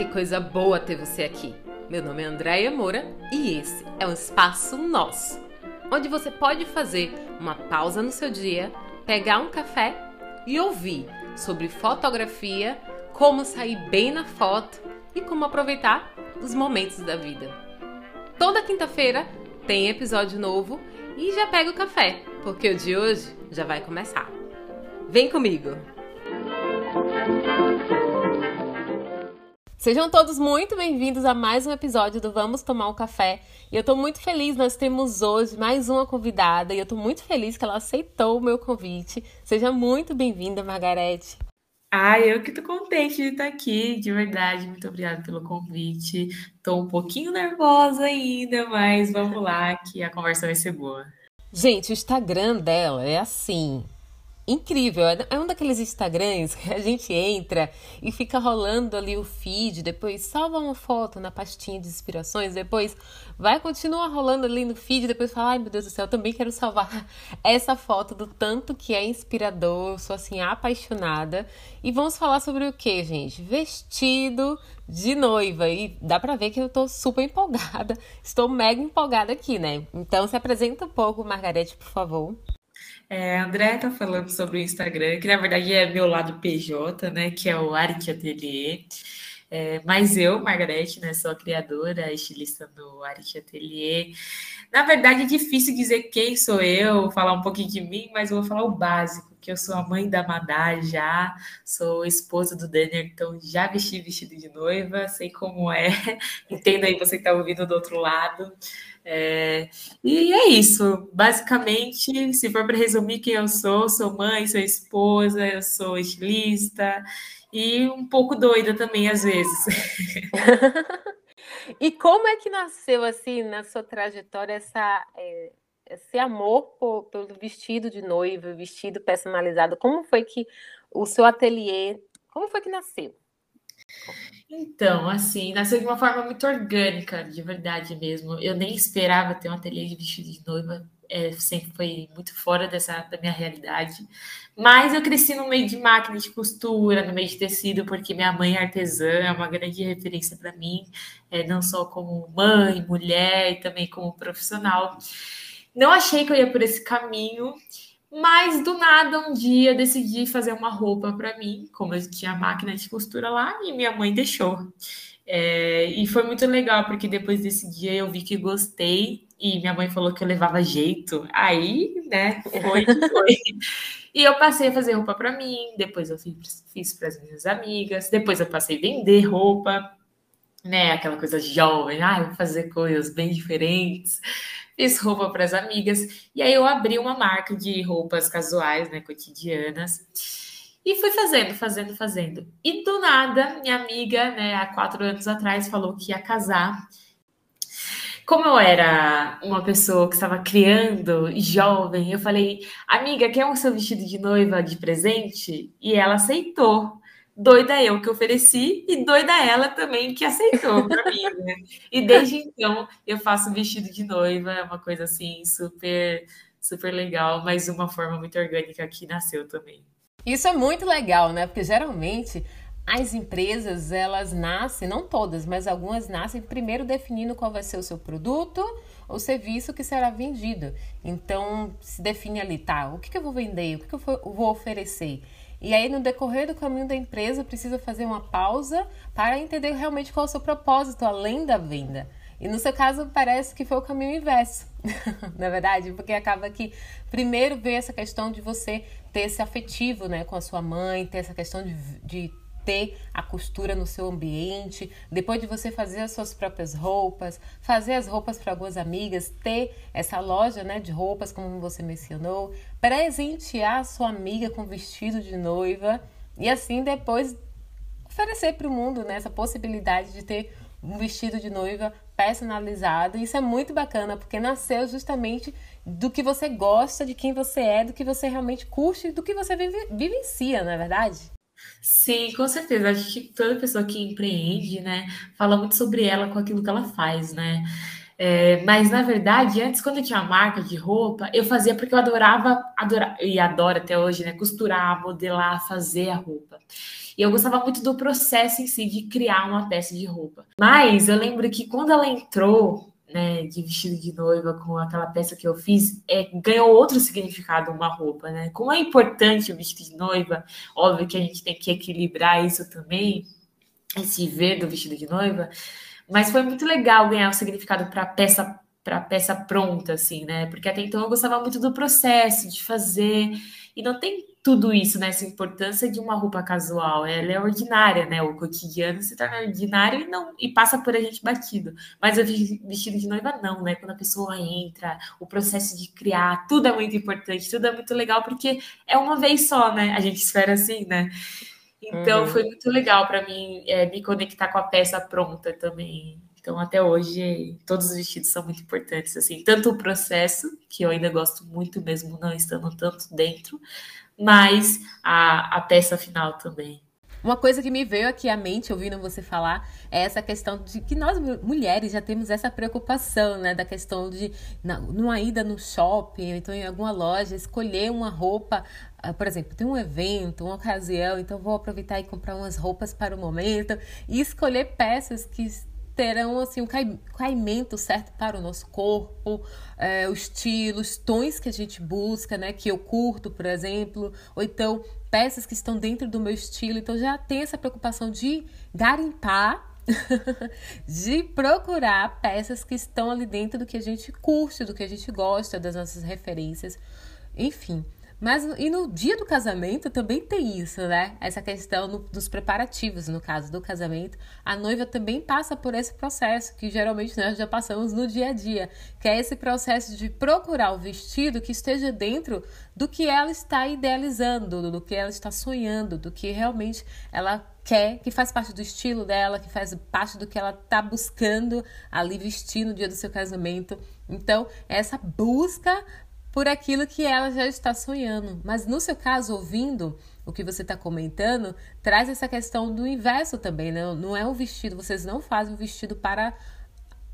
que coisa boa ter você aqui. Meu nome é Andréia Moura e esse é um espaço nosso, onde você pode fazer uma pausa no seu dia, pegar um café e ouvir sobre fotografia, como sair bem na foto e como aproveitar os momentos da vida. Toda quinta-feira tem episódio novo e já pega o café, porque o de hoje já vai começar. Vem comigo! Sejam todos muito bem-vindos a mais um episódio do Vamos Tomar um Café. E eu tô muito feliz, nós temos hoje mais uma convidada e eu tô muito feliz que ela aceitou o meu convite. Seja muito bem-vinda, Margarete. Ah, eu que tô contente de estar aqui, de verdade. Muito obrigada pelo convite. Tô um pouquinho nervosa ainda, mas vamos lá que a conversa vai ser boa. Gente, o Instagram dela é assim, incrível. É um daqueles Instagrams que a gente entra e fica rolando ali o feed, depois salva uma foto na pastinha de inspirações, depois vai continuar rolando ali no feed, depois fala, ai meu Deus do céu, eu também quero salvar essa foto do tanto que é inspirador, eu sou assim apaixonada. E vamos falar sobre o que, gente? Vestido de noiva. E dá pra ver que eu tô super empolgada. Estou mega empolgada aqui, né? Então se apresenta um pouco, Margarete, por favor. É, André tá falando sobre o Instagram, que na verdade é meu lado PJ, né? Que é o Arte Atelier. É, mas eu, Margarete, né, sou a criadora, estilista do Arte Atelier. Na verdade, é difícil dizer quem sou eu, falar um pouquinho de mim, mas eu vou falar o básico, que eu sou a mãe da Madá já, sou esposa do Denner, então já vesti vestido de noiva, sei como é, entendo aí você que está ouvindo do outro lado. É, e é isso. Basicamente, se for para resumir quem eu sou, sou mãe, sou esposa, eu sou estilista e um pouco doida também às vezes. e como é que nasceu assim na sua trajetória essa é, esse amor por, pelo vestido de noiva, vestido personalizado? Como foi que o seu ateliê, como foi que nasceu? Então, assim, nasceu de uma forma muito orgânica, de verdade mesmo. Eu nem esperava ter um ateliê de vestido de noiva, é, sempre foi muito fora dessa da minha realidade. Mas eu cresci no meio de máquina de costura, no meio de tecido, porque minha mãe é artesã, é uma grande referência para mim, é, não só como mãe, mulher e também como profissional. Não achei que eu ia por esse caminho. Mas do nada, um dia, decidi fazer uma roupa para mim, como eu tinha máquina de costura lá, e minha mãe deixou. É, e foi muito legal, porque depois desse dia eu vi que gostei, e minha mãe falou que eu levava jeito. Aí, né, foi foi. e eu passei a fazer roupa para mim, depois eu fiz, fiz para as minhas amigas, depois eu passei a vender roupa, né, aquela coisa jovem, ah, vou fazer coisas bem diferentes fiz roupa para as amigas, e aí eu abri uma marca de roupas casuais, né, cotidianas, e fui fazendo, fazendo, fazendo. E do nada, minha amiga, né, há quatro anos atrás, falou que ia casar. Como eu era uma pessoa que estava criando, jovem, eu falei, amiga, quer um seu vestido de noiva de presente? E ela aceitou doida eu que ofereci e doida ela também que aceitou para mim, né? E desde então eu faço vestido de noiva, é uma coisa assim super super legal, mas uma forma muito orgânica que nasceu também. Isso é muito legal, né? Porque geralmente as empresas, elas nascem, não todas, mas algumas nascem primeiro definindo qual vai ser o seu produto ou serviço que será vendido. Então, se define ali, tá, o que, que eu vou vender, o que, que eu vou oferecer. E aí, no decorrer do caminho da empresa, precisa fazer uma pausa para entender realmente qual é o seu propósito além da venda. E no seu caso, parece que foi o caminho inverso, na verdade, porque acaba que primeiro vem essa questão de você ter esse afetivo né, com a sua mãe, ter essa questão de, de ter a costura no seu ambiente, depois de você fazer as suas próprias roupas, fazer as roupas para algumas amigas, ter essa loja né, de roupas, como você mencionou, presentear sua amiga com vestido de noiva e assim depois oferecer para o mundo né, essa possibilidade de ter um vestido de noiva personalizado. Isso é muito bacana, porque nasceu justamente do que você gosta, de quem você é, do que você realmente curte, do que você vive, vivencia, não é verdade? Sim, com certeza. Acho que toda pessoa que empreende, né, fala muito sobre ela com aquilo que ela faz, né? É, mas na verdade, antes, quando eu tinha marca de roupa, eu fazia porque eu adorava, adorava e adoro até hoje, né? Costurar, modelar, fazer a roupa. E eu gostava muito do processo em si de criar uma peça de roupa. Mas eu lembro que quando ela entrou né, de vestido de noiva com aquela peça que eu fiz, é, ganhou outro significado uma roupa, né? Como é importante o vestido de noiva, óbvio que a gente tem que equilibrar isso também, esse ver do vestido de noiva, mas foi muito legal ganhar o significado para peça para peça pronta, assim, né? Porque até então eu gostava muito do processo de fazer e não tem tudo isso, né? Essa importância de uma roupa casual, ela é ordinária, né? O cotidiano se torna ordinário e não e passa por a gente batido. Mas o vestido de noiva não, né? Quando a pessoa entra, o processo de criar, tudo é muito importante, tudo é muito legal porque é uma vez só, né? A gente espera assim, né? Então uhum. foi muito legal para mim é, me conectar com a peça pronta também. Então até hoje todos os vestidos são muito importantes assim, tanto o processo que eu ainda gosto muito mesmo não estando tanto dentro, mas a, a peça final também. Uma coisa que me veio aqui à mente ouvindo você falar é essa questão de que nós mulheres já temos essa preocupação, né? Da questão de, na, numa ida no shopping, ou então em alguma loja, escolher uma roupa. Uh, por exemplo, tem um evento, uma ocasião, então vou aproveitar e comprar umas roupas para o momento e escolher peças que terão assim um caimento certo para o nosso corpo, é, os tons que a gente busca, né? Que eu curto, por exemplo, ou então peças que estão dentro do meu estilo. Então já tem essa preocupação de garimpar de procurar peças que estão ali dentro do que a gente curte, do que a gente gosta, das nossas referências, enfim. Mas e no dia do casamento também tem isso, né? Essa questão no, dos preparativos, no caso do casamento, a noiva também passa por esse processo que geralmente nós já passamos no dia a dia, que é esse processo de procurar o vestido que esteja dentro do que ela está idealizando, do que ela está sonhando, do que realmente ela quer, que faz parte do estilo dela, que faz parte do que ela está buscando ali vestir no dia do seu casamento. Então, essa busca por aquilo que ela já está sonhando. Mas no seu caso, ouvindo o que você está comentando, traz essa questão do inverso também, né? Não é um vestido, vocês não fazem um vestido para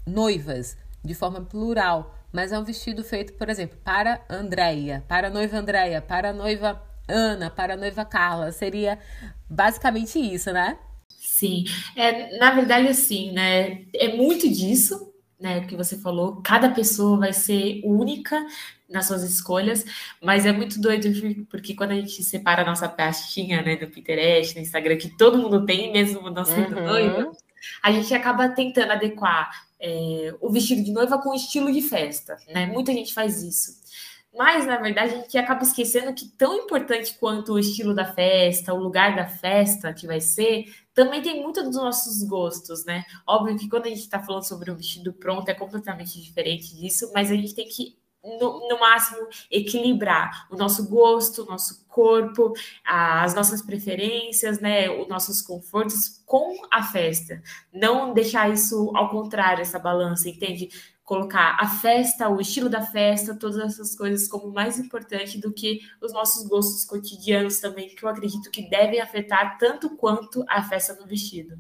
noivas, de forma plural, mas é um vestido feito, por exemplo, para Andréia, para a noiva Andréia, para a noiva Ana, para a noiva Carla. Seria basicamente isso, né? Sim, é, na verdade, assim, né? É muito disso, né, que você falou, cada pessoa vai ser única nas suas escolhas, mas é muito doido porque quando a gente separa a nossa pastinha, né, do Pinterest, no Instagram, que todo mundo tem, mesmo não sendo uhum. noiva, a gente acaba tentando adequar é, o vestido de noiva com o estilo de festa, né? Muita gente faz isso. Mas, na verdade, a gente acaba esquecendo que tão importante quanto o estilo da festa, o lugar da festa que vai ser, também tem muito dos nossos gostos, né? Óbvio que quando a gente está falando sobre um vestido pronto é completamente diferente disso, mas a gente tem que no, no, máximo equilibrar o nosso gosto, o nosso corpo, as nossas preferências, né, os nossos confortos com a festa. Não deixar isso ao contrário, essa balança, entende? Colocar a festa, o estilo da festa, todas essas coisas como mais importante do que os nossos gostos cotidianos também, que eu acredito que devem afetar tanto quanto a festa no vestido.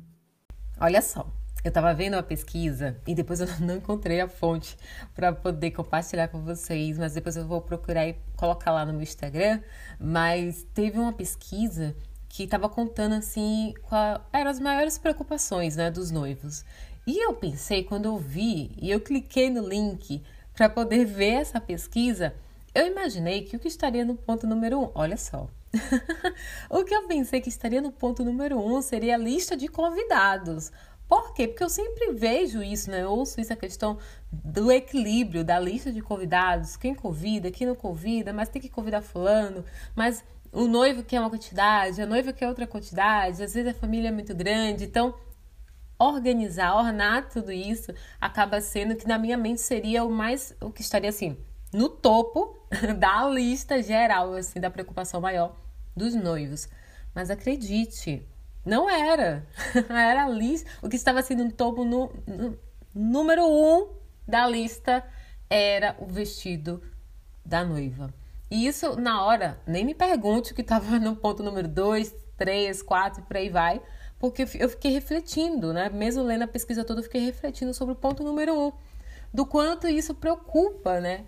Olha só, eu estava vendo uma pesquisa e depois eu não encontrei a fonte para poder compartilhar com vocês, mas depois eu vou procurar e colocar lá no meu Instagram. Mas teve uma pesquisa que estava contando assim quais eram as maiores preocupações né, dos noivos. E eu pensei, quando eu vi e eu cliquei no link para poder ver essa pesquisa, eu imaginei que o que estaria no ponto número um, olha só. o que eu pensei que estaria no ponto número um seria a lista de convidados. Por quê? Porque eu sempre vejo isso, né? Eu ouço isso, a questão do equilíbrio, da lista de convidados, quem convida, quem não convida, mas tem que convidar fulano, mas o noivo quer uma quantidade, a noiva quer outra quantidade, às vezes a família é muito grande, então organizar, ornar tudo isso acaba sendo que na minha mente seria o mais, o que estaria assim, no topo da lista geral, assim, da preocupação maior dos noivos. Mas acredite, não era. era a lista. O que estava sendo no topo no, no, número um da lista era o vestido da noiva. E isso, na hora, nem me pergunte o que estava no ponto número 2, 3, 4, por aí vai, porque eu fiquei refletindo, né? Mesmo lendo a pesquisa toda, eu fiquei refletindo sobre o ponto número 1. Um. Do quanto isso preocupa, né?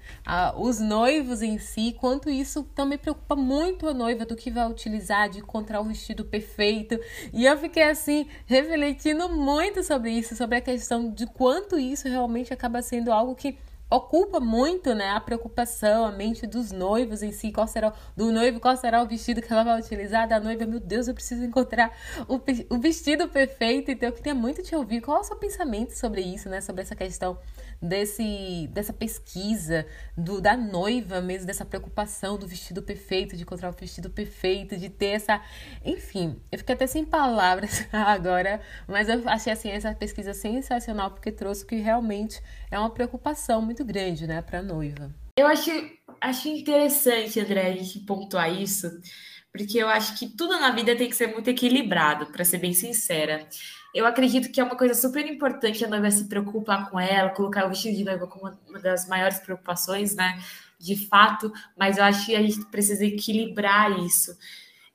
Os noivos em si, quanto isso também preocupa muito a noiva do que vai utilizar, de encontrar o vestido perfeito. E eu fiquei assim, refletindo muito sobre isso, sobre a questão de quanto isso realmente acaba sendo algo que ocupa muito, né, a preocupação, a mente dos noivos em si, qual será do noivo, qual será o vestido que ela vai utilizar, da noiva, meu Deus, eu preciso encontrar o, o vestido perfeito, então eu queria muito te ouvir, qual é o seu pensamento sobre isso, né, sobre essa questão desse, dessa pesquisa do, da noiva mesmo, dessa preocupação do vestido perfeito, de encontrar o vestido perfeito, de ter essa. Enfim, eu fiquei até sem palavras agora, mas eu achei assim, essa pesquisa sensacional porque trouxe que realmente é uma preocupação muito grande, né, para a noiva. Eu acho, acho interessante, André, a gente pontuar isso, porque eu acho que tudo na vida tem que ser muito equilibrado, para ser bem sincera. Eu acredito que é uma coisa super importante a noiva se preocupar com ela, colocar o vestido de noiva como uma das maiores preocupações, né? De fato, mas eu acho que a gente precisa equilibrar isso.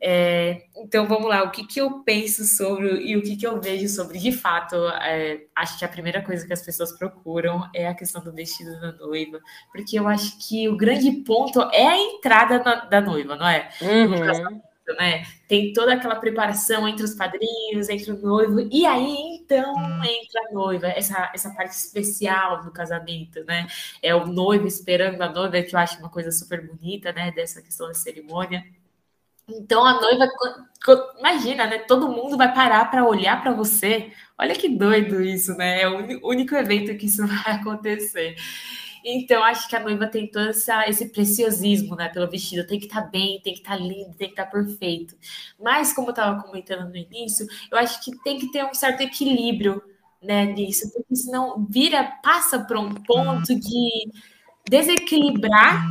É, então vamos lá, o que, que eu penso sobre e o que, que eu vejo sobre de fato. É, acho que a primeira coisa que as pessoas procuram é a questão do vestido da noiva, porque eu acho que o grande ponto é a entrada na, da noiva, não é? Uhum né? Tem toda aquela preparação entre os padrinhos, entre o noivo, e aí então entra a noiva, essa, essa parte especial do casamento, né? É o noivo esperando a noiva, que eu acho uma coisa super bonita, né? Dessa questão da cerimônia. Então a noiva, imagina, né? Todo mundo vai parar para olhar para você. Olha que doido isso, né? É o único evento que isso vai acontecer. Então, acho que a noiva tem todo essa, esse preciosismo, né, pelo vestido. Tem que estar tá bem, tem que estar tá lindo, tem que estar tá perfeito. Mas, como eu estava comentando no início, eu acho que tem que ter um certo equilíbrio, né, nisso, porque senão vira, passa para um ponto de desequilibrar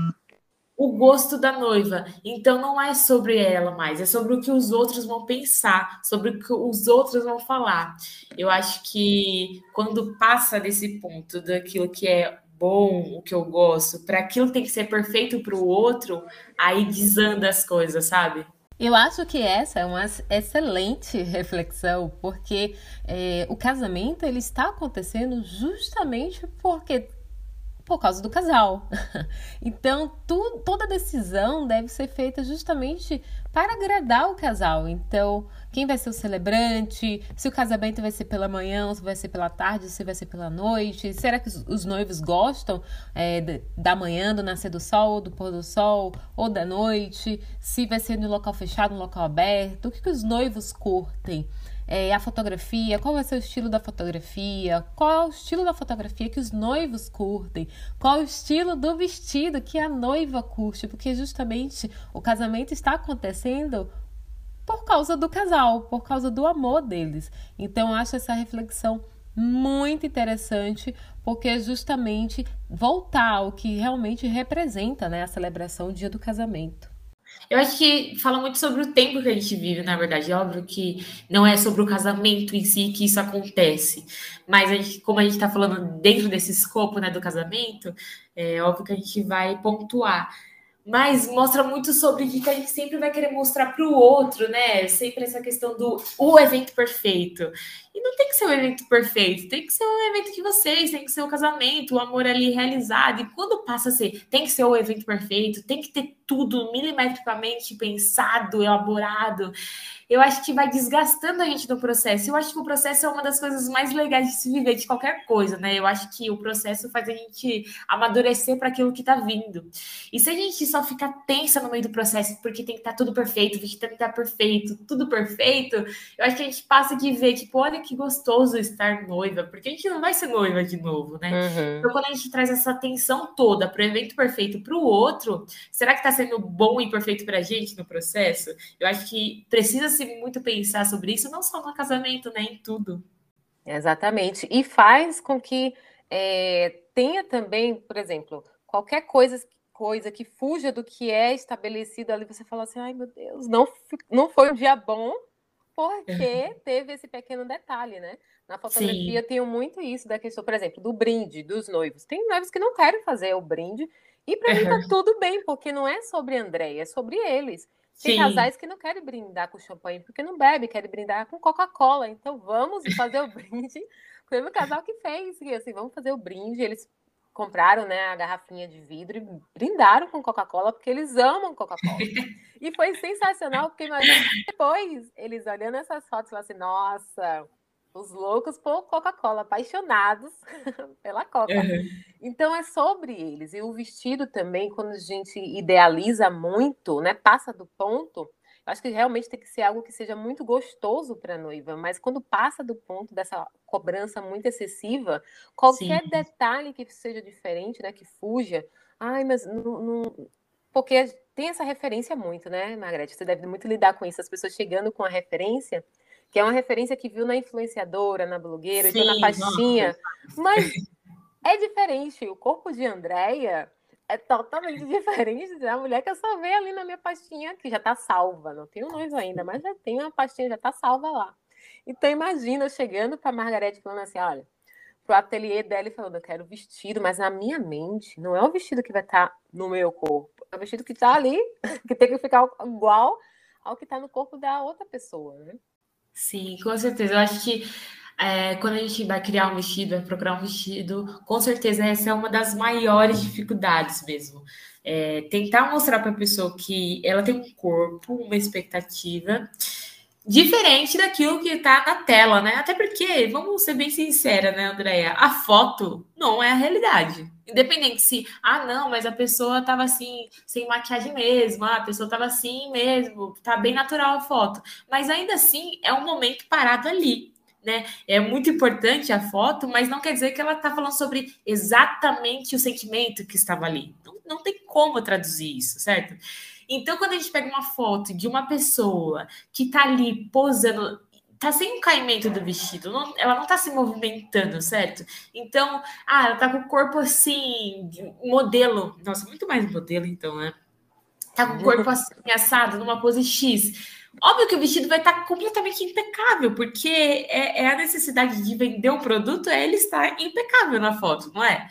o gosto da noiva. Então não é sobre ela mais, é sobre o que os outros vão pensar, sobre o que os outros vão falar. Eu acho que quando passa desse ponto daquilo que é bom, o que eu gosto, para aquilo tem que ser perfeito para o outro, aí desanda as coisas, sabe? Eu acho que essa é uma excelente reflexão, porque é, o casamento ele está acontecendo justamente porque por causa do casal. Então, tu, toda decisão deve ser feita justamente para agradar o casal. Então, quem vai ser o celebrante? Se o casamento vai ser pela manhã, se vai ser pela tarde, se vai ser pela noite? Será que os noivos gostam é, da manhã, do nascer do sol, do pôr do sol, ou da noite? Se vai ser no local fechado, no local aberto? O que, que os noivos curtem? É, a fotografia, qual vai ser o estilo da fotografia, qual é o estilo da fotografia que os noivos curtem, qual é o estilo do vestido que a noiva curte, porque justamente o casamento está acontecendo por causa do casal, por causa do amor deles. Então, acho essa reflexão muito interessante, porque é justamente voltar ao que realmente representa né, a celebração do dia do casamento. Eu acho que fala muito sobre o tempo que a gente vive, na verdade. É óbvio que não é sobre o casamento em si que isso acontece. Mas a gente, como a gente está falando dentro desse escopo né, do casamento, é óbvio que a gente vai pontuar mas mostra muito sobre o que a gente sempre vai querer mostrar para o outro, né? Sempre essa questão do o evento perfeito. E não tem que ser o um evento perfeito, tem que ser um evento de vocês, tem que ser o um casamento, o amor ali realizado. E quando passa a ser, tem que ser o evento perfeito, tem que ter tudo milimetricamente pensado, elaborado eu acho que vai desgastando a gente no processo. Eu acho que o processo é uma das coisas mais legais de se viver de qualquer coisa, né? Eu acho que o processo faz a gente amadurecer para aquilo que está vindo. E se a gente só ficar tensa no meio do processo, porque tem que estar tá tudo perfeito, tem que estar tá perfeito, tudo perfeito, eu acho que a gente passa de ver, tipo, olha que gostoso estar noiva, porque a gente não vai ser noiva de novo, né? Uhum. Então, quando a gente traz essa atenção toda para o evento perfeito para o outro, será que está sendo bom e perfeito para a gente no processo? Eu acho que precisa se muito pensar sobre isso, não só no casamento, né? Em tudo. Exatamente. E faz com que é, tenha também, por exemplo, qualquer coisa, coisa que fuja do que é estabelecido ali, você fala assim, ai meu Deus, não, não foi um dia bom, porque teve esse pequeno detalhe, né? Na fotografia Sim. tenho muito isso da questão, por exemplo, do brinde dos noivos. Tem noivos que não querem fazer o brinde, e para mim tá tudo bem, porque não é sobre André, é sobre eles. Tem Sim. casais que não querem brindar com champanhe porque não bebe, querem brindar com Coca-Cola. Então vamos fazer o brinde. Foi o casal que fez, e assim, vamos fazer o brinde. Eles compraram né, a garrafinha de vidro e brindaram com Coca-Cola porque eles amam Coca-Cola. e foi sensacional, porque imagina depois eles olhando essas fotos e falando assim, nossa, os loucos por Coca-Cola, apaixonados pela Coca. Uhum. Então é sobre eles. E o vestido também, quando a gente idealiza muito, né, passa do ponto, eu acho que realmente tem que ser algo que seja muito gostoso para a noiva, mas quando passa do ponto dessa cobrança muito excessiva, qualquer Sim. detalhe que seja diferente, né, que fuja, ai, mas não, não, porque tem essa referência muito, né, Margarete? Você deve muito lidar com isso, as pessoas chegando com a referência, que é uma referência que viu na influenciadora, na blogueira, Sim, então na pastinha, nossa. mas é diferente. O corpo de Andréia é totalmente diferente da mulher que eu só vejo ali na minha pastinha, que já está salva. Não tenho noivo ainda, mas já tem uma pastinha, já está salva lá. Então imagina eu chegando para Margarete falando assim, olha, pro ateliê dela e falando, eu quero vestido, mas na minha mente não é o vestido que vai estar tá no meu corpo, é o vestido que está ali, que tem que ficar igual ao que está no corpo da outra pessoa, né? Sim, com certeza. Eu acho que é, quando a gente vai criar um vestido, vai procurar um vestido, com certeza essa é uma das maiores dificuldades mesmo. É, tentar mostrar para a pessoa que ela tem um corpo, uma expectativa diferente daquilo que está na tela, né? Até porque, vamos ser bem sincera, né, Andréia? A foto não é a realidade. Independente se, ah, não, mas a pessoa estava assim, sem maquiagem mesmo, ah, a pessoa estava assim mesmo, tá bem natural a foto. Mas ainda assim, é um momento parado ali né? É muito importante a foto, mas não quer dizer que ela está falando sobre exatamente o sentimento que estava ali. Não, não tem como traduzir isso, certo? Então, quando a gente pega uma foto de uma pessoa que está ali posando, tá sem o caimento do vestido, não, ela não tá se movimentando, certo? Então, ah, ela tá com o corpo assim, modelo, nossa, muito mais modelo então, né? Tá com o corpo assim, assado, numa pose X Óbvio que o vestido vai estar completamente impecável, porque é, é a necessidade de vender o produto, é ele estar impecável na foto, não é?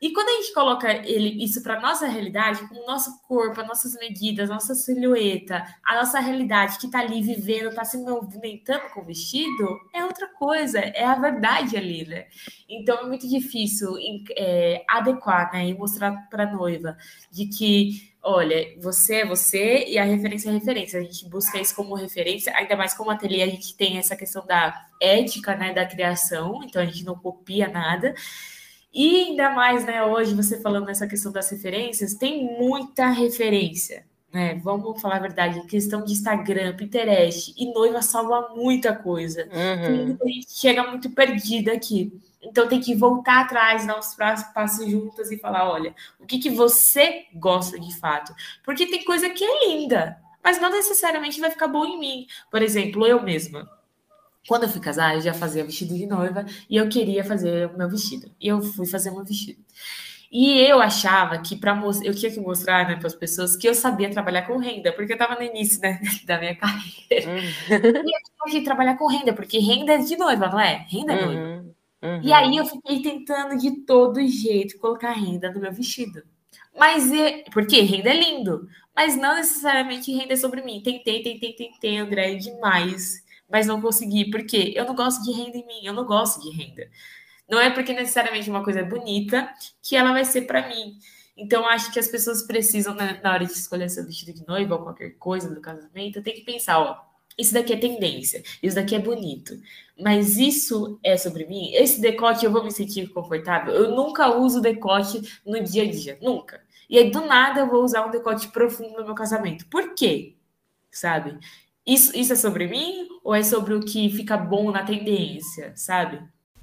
E quando a gente coloca ele, isso para nossa realidade, com o nosso corpo, as nossas medidas, nossa silhueta, a nossa realidade que está ali vivendo, está se movimentando com o vestido, é outra coisa, é a verdade ali, né? Então é muito difícil é, adequar, né, e mostrar para a noiva de que olha, você é você e a referência é referência. A gente busca isso como referência, ainda mais como ateliê, a gente tem essa questão da ética, né, da criação, então a gente não copia nada. E ainda mais, né, hoje você falando nessa questão das referências, tem muita referência, né? Vamos falar a verdade, questão de Instagram, Pinterest e noiva salva muita coisa. Uhum. A gente chega muito perdida aqui. Então tem que voltar atrás, dar os passos juntas e falar: olha, o que, que você gosta de fato? Porque tem coisa que é linda, mas não necessariamente vai ficar bom em mim. Por exemplo, eu mesma. Quando eu fui casar, eu já fazia vestido de noiva e eu queria fazer o meu vestido. E eu fui fazer o meu vestido. E eu achava que para eu tinha que mostrar né, para as pessoas que eu sabia trabalhar com renda, porque eu estava no início né, da minha carreira. Uhum. E eu tinha que trabalhar com renda, porque renda é de noiva, não é? Renda é noiva. Uhum. Uhum. E aí eu fiquei tentando de todo jeito colocar renda no meu vestido. Mas é. Porque renda é lindo. Mas não necessariamente renda é sobre mim. Tentei, tentei, tentei, André, demais. Mas não consegui. Porque eu não gosto de renda em mim. Eu não gosto de renda. Não é porque necessariamente uma coisa é bonita que ela vai ser para mim. Então, acho que as pessoas precisam, né, na hora de escolher seu vestido de noiva ou qualquer coisa do casamento, tem que pensar, ó, isso daqui é tendência, isso daqui é bonito. Mas isso é sobre mim? Esse decote eu vou me sentir confortável? Eu nunca uso decote no dia a dia, nunca. E aí, do nada, eu vou usar um decote profundo no meu casamento. Por quê? Sabe? Isso, isso é sobre mim ou é sobre o que fica bom na tendência, sabe?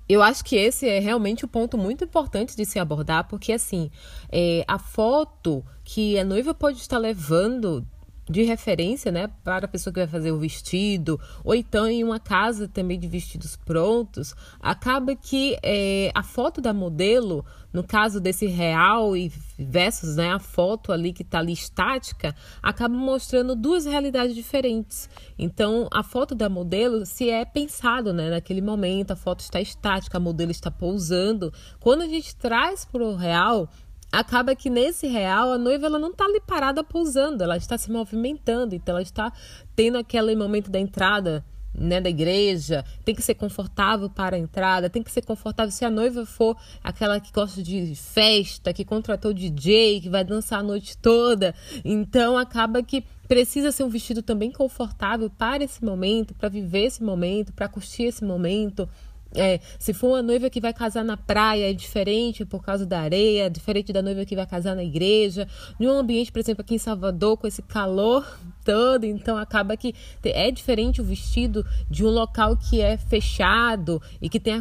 Eu acho que esse é realmente o um ponto muito importante de se abordar, porque assim, é, a foto que a noiva pode estar levando de referência, né, para a pessoa que vai fazer o vestido, ou então em uma casa também de vestidos prontos, acaba que é, a foto da modelo, no caso desse real e versus né, a foto ali que está ali estática, acaba mostrando duas realidades diferentes. Então, a foto da modelo, se é pensado né, naquele momento, a foto está estática, a modelo está pousando. Quando a gente traz para o real, acaba que nesse real a noiva ela não está ali parada pousando, ela está se movimentando, então ela está tendo aquele momento da entrada né, da igreja, tem que ser confortável para a entrada, tem que ser confortável se a noiva for aquela que gosta de festa, que contratou DJ, que vai dançar a noite toda. Então acaba que precisa ser um vestido também confortável para esse momento, para viver esse momento, para curtir esse momento. É, se for uma noiva que vai casar na praia, é diferente por causa da areia, diferente da noiva que vai casar na igreja. Em um ambiente, por exemplo, aqui em Salvador, com esse calor todo, então acaba que é diferente o vestido de um local que é fechado e que tem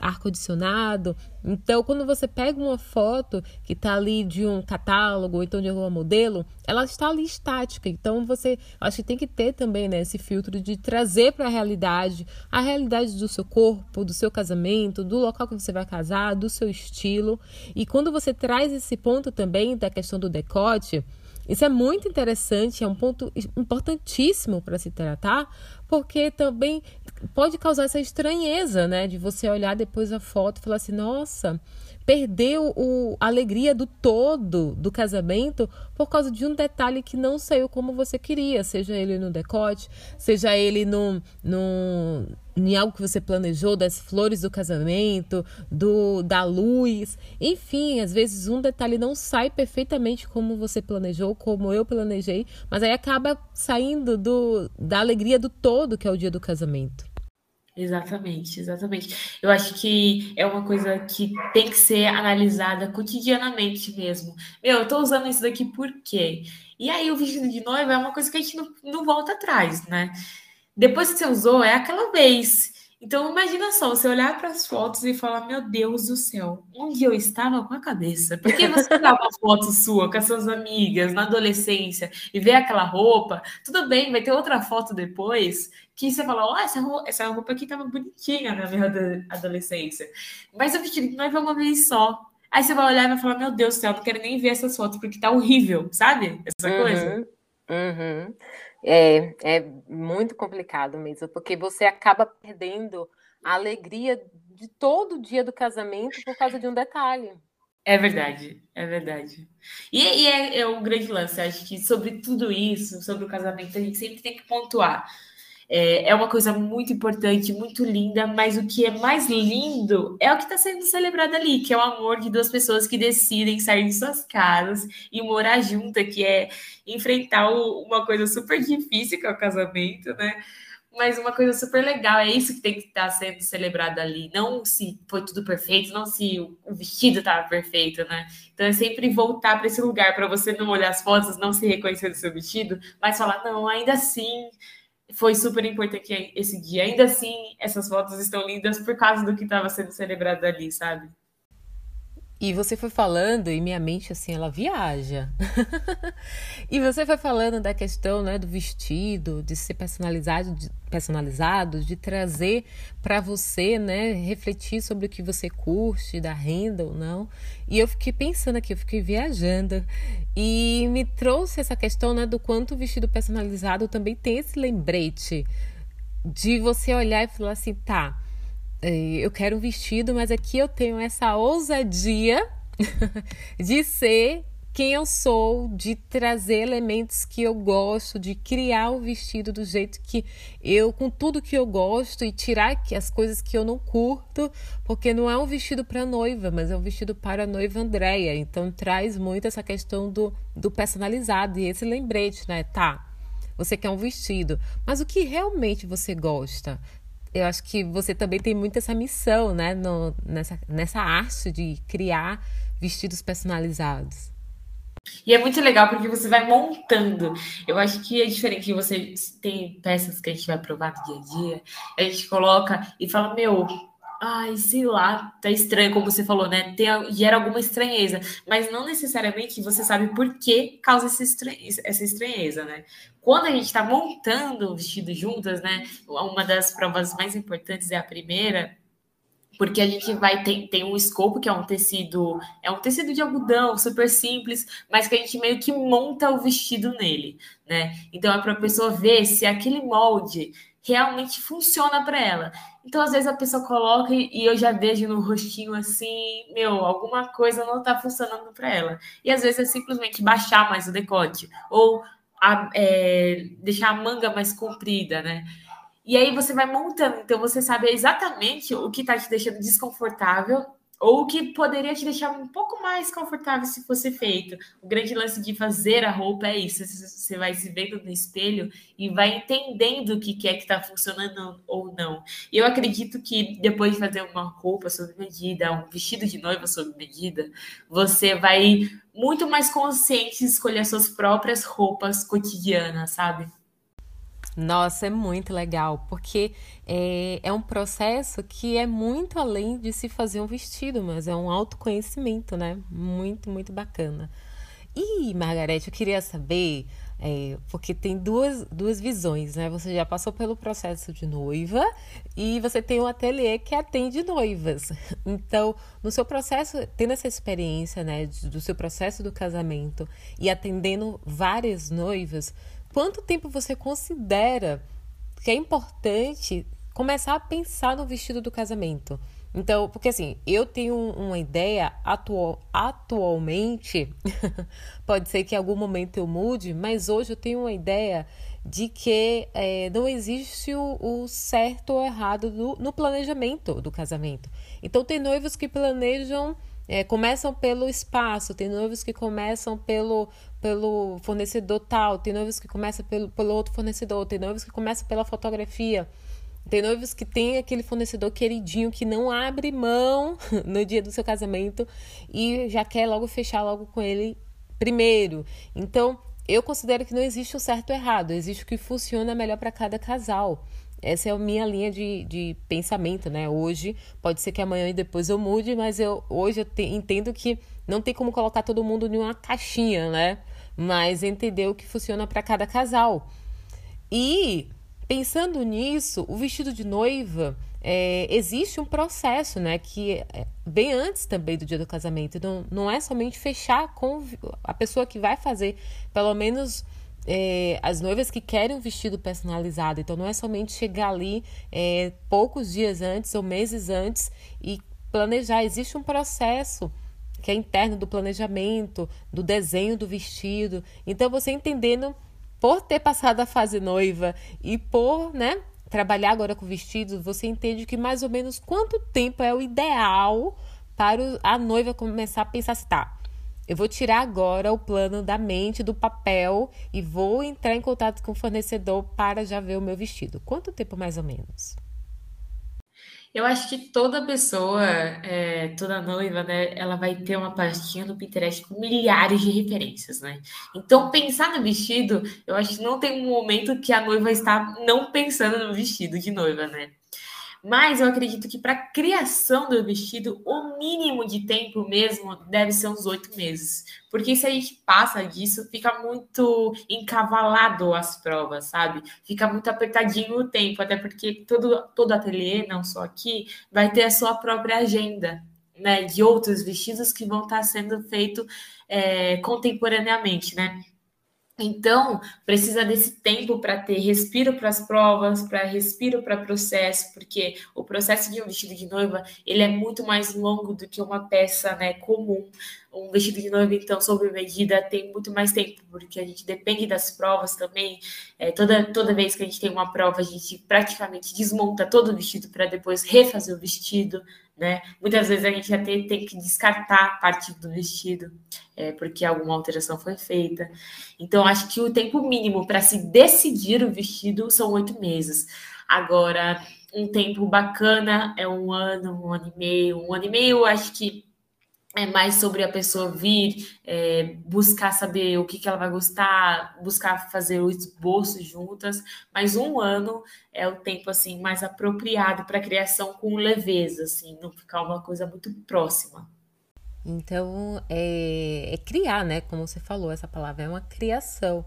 ar-condicionado. Então, quando você pega uma foto que está ali de um catálogo ou então de alguma modelo, ela está ali estática. Então, você acho que tem que ter também né, esse filtro de trazer para a realidade a realidade do seu corpo, do seu casamento, do local que você vai casar, do seu estilo. E quando você traz esse ponto também da questão do decote, isso é muito interessante, é um ponto importantíssimo para se tratar, porque também pode causar essa estranheza, né? De você olhar depois a foto e falar assim, nossa, perdeu o, a alegria do todo do casamento por causa de um detalhe que não saiu como você queria, seja ele no decote, seja ele no, no, em algo que você planejou, das flores do casamento, do da luz, enfim, às vezes um detalhe não sai perfeitamente como você planejou, como eu planejei, mas aí acaba saindo do, da alegria do todo, que é o dia do casamento. Exatamente, exatamente. Eu acho que é uma coisa que tem que ser analisada cotidianamente mesmo. Meu, eu tô usando isso daqui por quê? E aí, o vestido de noiva é uma coisa que a gente não, não volta atrás, né? Depois que você usou, é aquela vez. Então, imagina só, você olhar para as fotos e falar: Meu Deus do céu, onde eu estava com a cabeça? Porque você dá uma foto sua com as suas amigas na adolescência e vê aquela roupa, tudo bem, vai ter outra foto depois que você fala: Ó, oh, essa, roupa, essa roupa aqui estava bonitinha na minha adolescência. Mas o vestido não é uma vez só. Aí você vai olhar e vai falar: Meu Deus do céu, não quero nem ver essas fotos porque tá horrível, sabe? Essa uhum, coisa. Uhum. É, é muito complicado mesmo, porque você acaba perdendo a alegria de todo o dia do casamento por causa de um detalhe. É verdade, é verdade. E, e é, é um grande lance, acho que sobre tudo isso, sobre o casamento, a gente sempre tem que pontuar é, é uma coisa muito importante, muito linda, mas o que é mais lindo é o que está sendo celebrado ali, que é o amor de duas pessoas que decidem sair de suas casas e morar juntas, que é enfrentar o, uma coisa super difícil que é o casamento, né? mas uma coisa super legal. É isso que tem que estar tá sendo celebrado ali. Não se foi tudo perfeito, não se o vestido estava perfeito, né? Então é sempre voltar para esse lugar para você não olhar as fotos, não se reconhecer do seu vestido, mas falar: não, ainda assim foi super importante esse dia. Ainda assim, essas fotos estão lindas por causa do que estava sendo celebrado ali, sabe? E você foi falando, e minha mente, assim, ela viaja. e você foi falando da questão né, do vestido, de ser personalizado, de, personalizado, de trazer para você, né, refletir sobre o que você curte, da renda ou não. E eu fiquei pensando aqui, eu fiquei viajando. E me trouxe essa questão né, do quanto o vestido personalizado também tem esse lembrete de você olhar e falar assim, tá eu quero um vestido, mas aqui eu tenho essa ousadia de ser quem eu sou, de trazer elementos que eu gosto, de criar o vestido do jeito que eu, com tudo que eu gosto e tirar as coisas que eu não curto, porque não é um vestido para noiva, mas é um vestido para a noiva Andréia. Então traz muito essa questão do, do personalizado e esse lembrete, né? Tá, você quer um vestido, mas o que realmente você gosta? Eu acho que você também tem muito essa missão, né, no, nessa, nessa arte de criar vestidos personalizados. E é muito legal porque você vai montando. Eu acho que é diferente. Você tem peças que a gente vai provar no dia a dia, a gente coloca e fala: Meu, ai, sei lá, tá estranho, como você falou, né? Tem, gera alguma estranheza, mas não necessariamente você sabe por que causa essa estranheza, essa estranheza né? Quando a gente está montando o vestido juntas, né? Uma das provas mais importantes é a primeira, porque a gente vai ter tem um escopo que é um tecido, é um tecido de algodão super simples, mas que a gente meio que monta o vestido nele, né? Então é para a pessoa ver se aquele molde realmente funciona para ela. Então, às vezes a pessoa coloca e eu já vejo no rostinho assim, meu, alguma coisa não está funcionando para ela. E às vezes é simplesmente baixar mais o decote ou a, é, deixar a manga mais comprida, né? E aí você vai montando, então você sabe exatamente o que está te deixando desconfortável ou que poderia te deixar um pouco mais confortável se fosse feito. O grande lance de fazer a roupa é isso: você vai se vendo no espelho e vai entendendo o que é que está funcionando ou não. E eu acredito que depois de fazer uma roupa sob medida, um vestido de noiva sob medida, você vai muito mais consciente de escolher suas próprias roupas cotidianas, sabe? Nossa, é muito legal, porque é, é um processo que é muito além de se fazer um vestido, mas é um autoconhecimento, né? Muito, muito bacana. E, Margarete, eu queria saber, é, porque tem duas, duas visões, né? Você já passou pelo processo de noiva e você tem um ateliê que atende noivas. Então, no seu processo, tendo essa experiência, né, do seu processo do casamento e atendendo várias noivas, quanto tempo você considera que é importante começar a pensar no vestido do casamento? Então, porque assim, eu tenho uma ideia atual, atualmente, pode ser que em algum momento eu mude, mas hoje eu tenho uma ideia de que é, não existe o, o, certo ou errado do, no planejamento do casamento. Então, tem noivos que planejam é, começam pelo espaço, tem noivos que começam pelo, pelo fornecedor tal, tem noivos que começam pelo, pelo outro fornecedor, tem noivos que começam pela fotografia. Tem noivos que tem aquele fornecedor queridinho que não abre mão no dia do seu casamento e já quer logo fechar logo com ele primeiro. Então, eu considero que não existe o certo ou errado, existe o que funciona melhor para cada casal. Essa é a minha linha de, de pensamento, né? Hoje, pode ser que amanhã e depois eu mude, mas eu hoje eu te, entendo que não tem como colocar todo mundo em uma caixinha, né? Mas entender o que funciona para cada casal. E pensando nisso, o vestido de noiva é, existe um processo, né? Que é bem antes também do dia do casamento. Então, não é somente fechar com a pessoa que vai fazer, pelo menos é, as noivas que querem um vestido personalizado. Então, não é somente chegar ali é, poucos dias antes ou meses antes e planejar. Existe um processo que é interno do planejamento, do desenho do vestido. Então, você entendendo, por ter passado a fase noiva e por, né, trabalhar agora com vestidos, você entende que mais ou menos quanto tempo é o ideal para a noiva começar a pensar se assim, tá, eu vou tirar agora o plano da mente, do papel e vou entrar em contato com o fornecedor para já ver o meu vestido. Quanto tempo mais ou menos? Eu acho que toda pessoa, é, toda noiva, né, ela vai ter uma pastinha no Pinterest com milhares de referências, né? Então, pensar no vestido, eu acho que não tem um momento que a noiva está não pensando no vestido de noiva, né? Mas eu acredito que para a criação do vestido, o mínimo de tempo mesmo deve ser uns oito meses. Porque se a gente passa disso, fica muito encavalado as provas, sabe? Fica muito apertadinho o tempo, até porque todo, todo ateliê, não só aqui, vai ter a sua própria agenda. Né, de outros vestidos que vão estar sendo feitos é, contemporaneamente, né? Então, precisa desse tempo para ter respiro para as provas, para respiro para processo, porque o processo de um vestido de noiva, ele é muito mais longo do que uma peça, né, comum. Um vestido de noiva, então, sob medida, tem muito mais tempo, porque a gente depende das provas também. É, toda, toda vez que a gente tem uma prova, a gente praticamente desmonta todo o vestido para depois refazer o vestido, né? Muitas vezes a gente tem, tem que descartar parte do vestido, é, porque alguma alteração foi feita. Então, acho que o tempo mínimo para se decidir o vestido são oito meses. Agora, um tempo bacana é um ano, um ano e meio. Um ano e meio, acho que é mais sobre a pessoa vir, é, buscar saber o que, que ela vai gostar, buscar fazer o esboço juntas, mas um ano é o tempo assim mais apropriado para criação com leveza, assim, não ficar uma coisa muito próxima. Então, é, é criar, né? Como você falou, essa palavra é uma criação.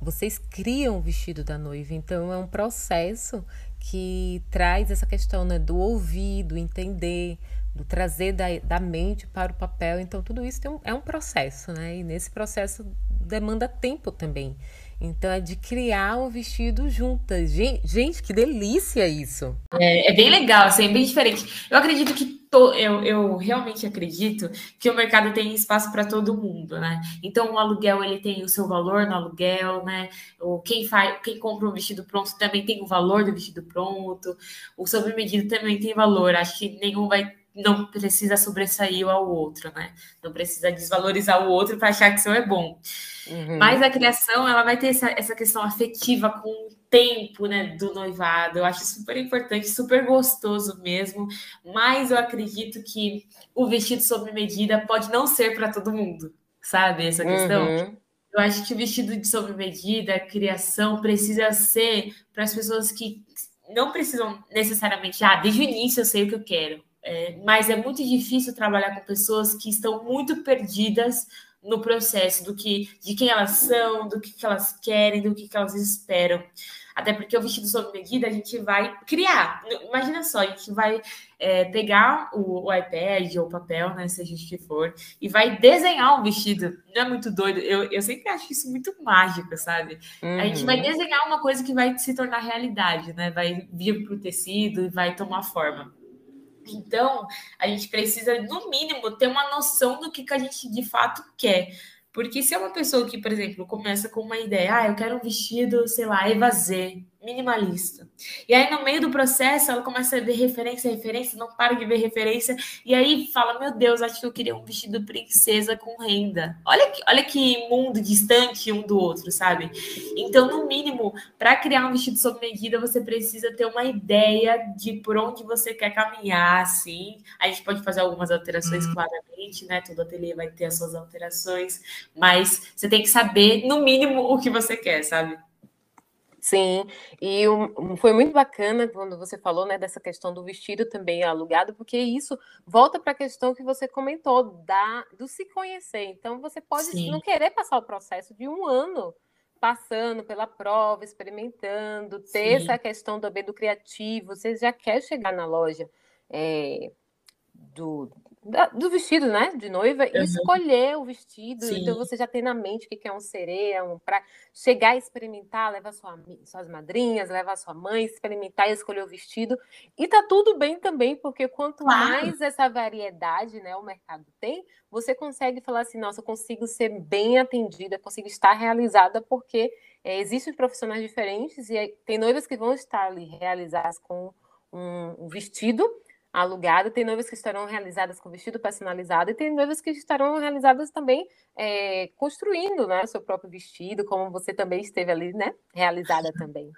Vocês criam o vestido da noiva, então é um processo que traz essa questão né, do ouvir, do entender, do trazer da, da mente para o papel. Então, tudo isso um, é um processo, né? E nesse processo demanda tempo também. Então, é de criar um vestido juntas. Gente, gente que delícia isso! É, é bem legal, assim, é bem diferente. Eu acredito que eu, eu realmente acredito que o mercado tem espaço para todo mundo, né? Então o aluguel ele tem o seu valor no aluguel, né? O quem faz, quem compra um vestido pronto também tem o valor do vestido pronto. O sobre medida também tem valor. Acho que nenhum vai não precisa sobressair ao outro, né? Não precisa desvalorizar o outro para achar que o seu é bom. Uhum. Mas a criação, ela vai ter essa, essa questão afetiva com o tempo, né, do noivado. Eu acho super importante, super gostoso mesmo. Mas eu acredito que o vestido sob medida pode não ser para todo mundo, sabe? Essa questão. Uhum. Eu acho que o vestido de sob medida, a criação, precisa ser para as pessoas que não precisam necessariamente, ah, desde o início eu sei o que eu quero é, mas é muito difícil trabalhar com pessoas que estão muito perdidas no processo do que de quem elas são, do que, que elas querem, do que, que elas esperam. Até porque o vestido sob medida a gente vai criar. Imagina só, a gente vai é, pegar o, o, iPad ou o papel, né, seja o que for, e vai desenhar um vestido. Não é muito doido? Eu, eu sempre acho isso muito mágico, sabe? Uhum. A gente vai uhum. desenhar uma coisa que vai se tornar realidade, né? Vai vir para o tecido e vai tomar forma. Então, a gente precisa, no mínimo, ter uma noção do que, que a gente de fato quer. Porque se é uma pessoa que, por exemplo, começa com uma ideia, ah, eu quero um vestido, sei lá, evasê, minimalista. E aí, no meio do processo, ela começa a ver referência, referência, não para de ver referência, e aí fala: Meu Deus, acho que eu queria um vestido princesa com renda. Olha que, olha que mundo distante um do outro, sabe? Então, no mínimo, para criar um vestido sob medida, você precisa ter uma ideia de por onde você quer caminhar, assim. A gente pode fazer algumas alterações, hum. claramente, né? Todo ateliê vai ter as suas alterações, mas você tem que saber, no mínimo, o que você quer, sabe? Sim, e um, foi muito bacana quando você falou né, dessa questão do vestido também alugado, porque isso volta para a questão que você comentou da, do se conhecer. Então, você pode Sim. não querer passar o processo de um ano passando pela prova, experimentando, ter Sim. essa questão também do criativo, você já quer chegar na loja é, do, da, do vestido, né, de noiva, uhum. e escolher o vestido. Sim. Então você já tem na mente o que é um sereia, um para chegar a experimentar, levar sua, suas madrinhas, levar sua mãe, experimentar e escolher o vestido. E tá tudo bem também, porque quanto claro. mais essa variedade, né, o mercado tem, você consegue falar assim, nossa, eu consigo ser bem atendida, consigo estar realizada, porque é, existem profissionais diferentes e tem noivas que vão estar ali realizadas com um, um vestido alugado, tem noivas que estarão realizadas com vestido personalizado e tem noivas que estarão realizadas também é, construindo né, seu próprio vestido, como você também esteve ali, né? Realizada também.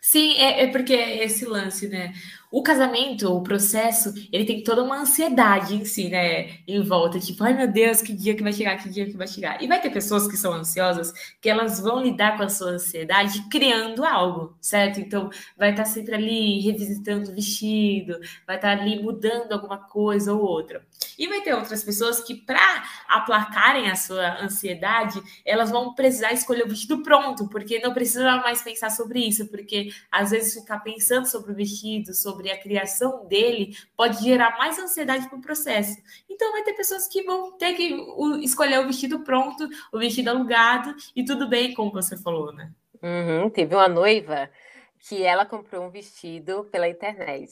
Sim, é, é, porque é esse lance, né? O casamento, o processo, ele tem toda uma ansiedade em si, né? Em volta, tipo, ai meu Deus, que dia que vai chegar, que dia que vai chegar. E vai ter pessoas que são ansiosas, que elas vão lidar com a sua ansiedade criando algo, certo? Então, vai estar sempre ali revisitando o vestido, vai estar ali mudando alguma coisa ou outra. E vai ter outras pessoas que, para aplacarem a sua ansiedade, elas vão precisar escolher o vestido pronto, porque não precisa mais pensar sobre isso, porque às vezes ficar pensando sobre o vestido, sobre a criação dele, pode gerar mais ansiedade para o processo. Então vai ter pessoas que vão ter que escolher o vestido pronto, o vestido alugado, e tudo bem, como você falou, né? Uhum, teve uma noiva que ela comprou um vestido pela internet.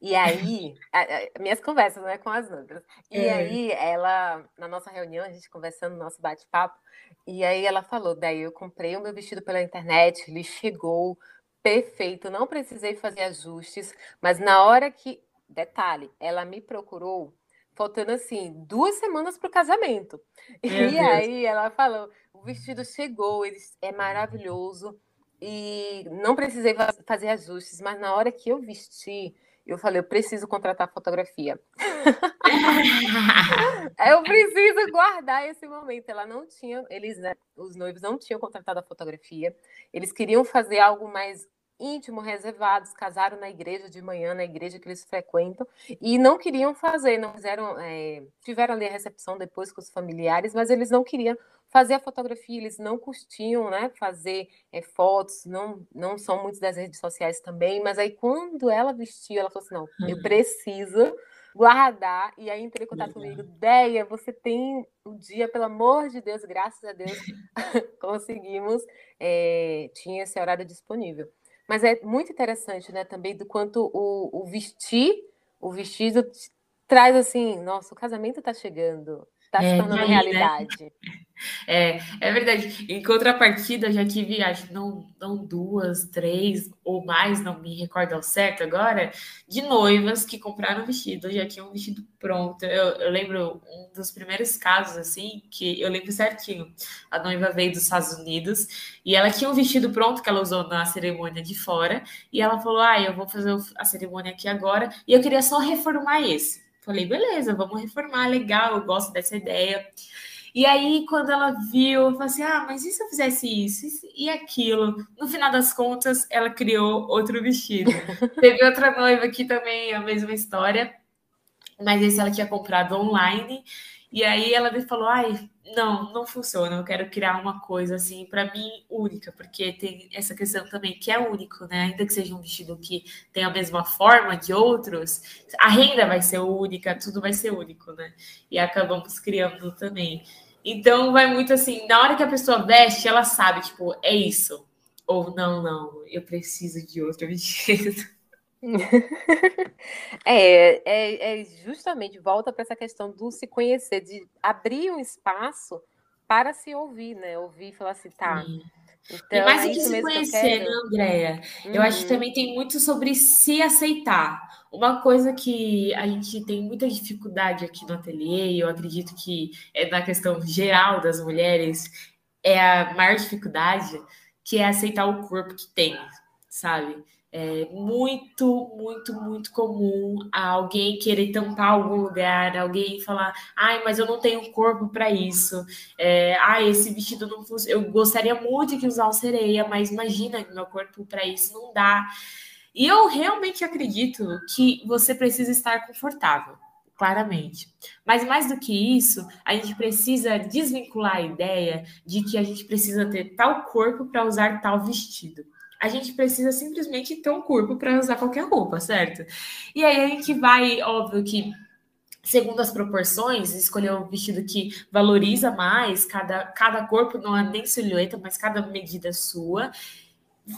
E aí, a, a, minhas conversas né, com as noivas. E é. aí, ela, na nossa reunião, a gente conversando, no nosso bate-papo, e aí ela falou: daí eu comprei o meu vestido pela internet, ele chegou perfeito, não precisei fazer ajustes, mas na hora que. Detalhe, ela me procurou faltando assim duas semanas para o casamento. Meu e Deus. aí ela falou: o vestido chegou, ele é maravilhoso e não precisei fazer ajustes, mas na hora que eu vesti, eu falei, eu preciso contratar fotografia. eu preciso guardar esse momento. Ela não tinha, eles, né, os noivos não tinham contratado a fotografia. Eles queriam fazer algo mais íntimo, reservados, casaram na igreja de manhã, na igreja que eles frequentam, e não queriam fazer, não fizeram, é, tiveram ali a recepção depois com os familiares, mas eles não queriam fazer a fotografia, eles não curtiam, né, fazer é, fotos, não, não são muitos das redes sociais também, mas aí quando ela vestiu, ela falou assim, não, eu uhum. preciso guardar, e aí entrei em contato comigo, Deia, você tem o um dia, pelo amor de Deus, graças a Deus, conseguimos, é, tinha esse horário disponível. Mas é muito interessante, né, também do quanto o, o vestir, o vestido traz assim, nossa, o casamento tá chegando, tá é, se tornando aí, né? realidade. Né? É, é verdade. Em contrapartida, já tive, acho não, não duas, três ou mais, não me recordo ao certo agora, de noivas que compraram vestido, já tinham um vestido pronto. Eu, eu, lembro um dos primeiros casos, assim, que eu lembro certinho. A noiva veio dos Estados Unidos e ela tinha um vestido pronto que ela usou na cerimônia de fora, e ela falou: Ah, eu vou fazer a cerimônia aqui agora, e eu queria só reformar esse. Falei, beleza, vamos reformar, legal, eu gosto dessa ideia. E aí, quando ela viu, eu falei assim: ah, mas e se eu fizesse isso, isso e aquilo? No final das contas, ela criou outro vestido. Teve outra noiva aqui também, a mesma história, mas esse ela tinha comprado online. E aí ela falou: ai, não, não funciona. Eu quero criar uma coisa assim, para mim, única, porque tem essa questão também que é único, né? Ainda que seja um vestido que tem a mesma forma de outros, a renda vai ser única, tudo vai ser único, né? E acabamos criando também. Então, vai muito assim, na hora que a pessoa veste, ela sabe, tipo, é isso. Ou não, não, eu preciso de outro vestido. É, é, é, justamente volta para essa questão do se conhecer, de abrir um espaço para se ouvir, né? Ouvir e falar assim, tá. Sim. Então, e mais do é que se conhecer, né, Andréia? Uhum. Eu acho que uhum. também tem muito sobre se aceitar. Uma coisa que a gente tem muita dificuldade aqui no ateliê, e eu acredito que é na questão geral das mulheres, é a maior dificuldade, que é aceitar o corpo que tem, sabe? É muito, muito, muito comum alguém querer tampar algum lugar, alguém falar, ai, mas eu não tenho corpo para isso, é, ai, esse vestido não funciona. Eu gostaria muito de usar o sereia, mas imagina, meu corpo para isso não dá. E eu realmente acredito que você precisa estar confortável, claramente. Mas mais do que isso, a gente precisa desvincular a ideia de que a gente precisa ter tal corpo para usar tal vestido a gente precisa simplesmente ter um corpo para usar qualquer roupa, certo? E aí a gente vai, óbvio que segundo as proporções, escolher um vestido que valoriza mais cada, cada corpo, não é nem silhueta, mas cada medida sua.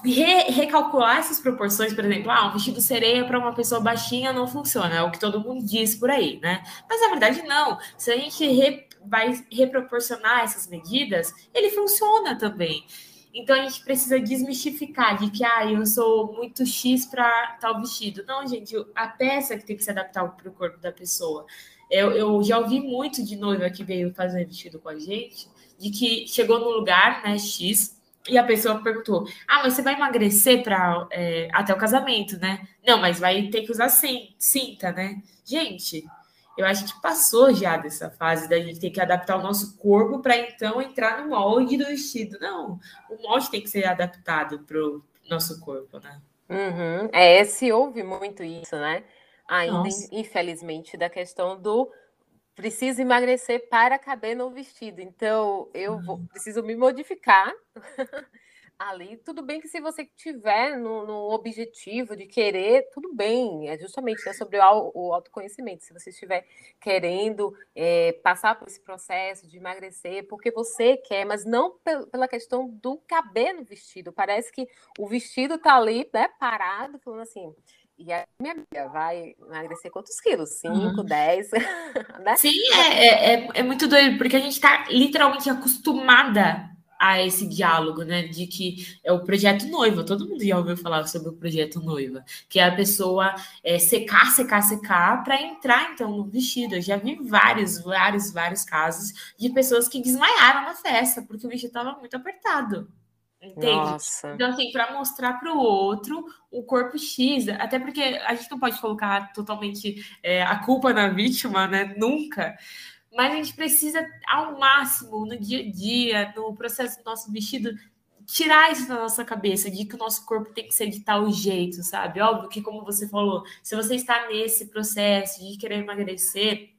Re, recalcular essas proporções, por exemplo, ah, um vestido sereia para uma pessoa baixinha não funciona, é o que todo mundo diz por aí, né? Mas na verdade não. Se a gente re, vai reproporcionar essas medidas, ele funciona também. Então a gente precisa desmistificar de que ah, eu sou muito X para tal vestido. Não, gente, a peça que tem que se adaptar para o corpo da pessoa. Eu, eu já ouvi muito de noiva que veio fazer vestido com a gente, de que chegou no lugar, né, X, e a pessoa perguntou: Ah, mas você vai emagrecer para é, até o casamento, né? Não, mas vai ter que usar cinta, né? Gente, eu acho que passou já dessa fase da gente ter que adaptar o nosso corpo para então entrar no molde do vestido. Não, o molde tem que ser adaptado para o nosso corpo, né? Uhum. É, se ouve muito isso, né? Ainda, Nossa. infelizmente, da questão do preciso emagrecer para caber no vestido. Então, eu vou, uhum. preciso me modificar ali. Tudo bem que se você tiver no, no objetivo de querer, tudo bem. É justamente né, sobre o, o, autoconhecimento. Se você estiver querendo é, passar por esse processo de emagrecer, porque você quer, mas não pela questão do caber no vestido. Parece que o vestido está ali, né, parado, falando assim. E a minha amiga vai emagrecer quantos quilos? 5, 10? Né? Sim, é, é, é, é muito doido, porque a gente está literalmente acostumada a esse diálogo, né? De que é o projeto noiva. Todo mundo já ouviu falar sobre o projeto noiva, que é a pessoa é, secar, secar, secar para entrar então no vestido. Eu já vi vários, vários, vários casos de pessoas que desmaiaram na festa porque o vestido estava muito apertado. Entende? Nossa. Então, assim, para mostrar para o outro o corpo X, até porque a gente não pode colocar totalmente é, a culpa na vítima, né? Nunca mas a gente precisa, ao máximo, no dia a dia, no processo do nosso vestido, tirar isso da nossa cabeça, de que o nosso corpo tem que ser de tal jeito, sabe? Óbvio que, como você falou, se você está nesse processo de querer emagrecer,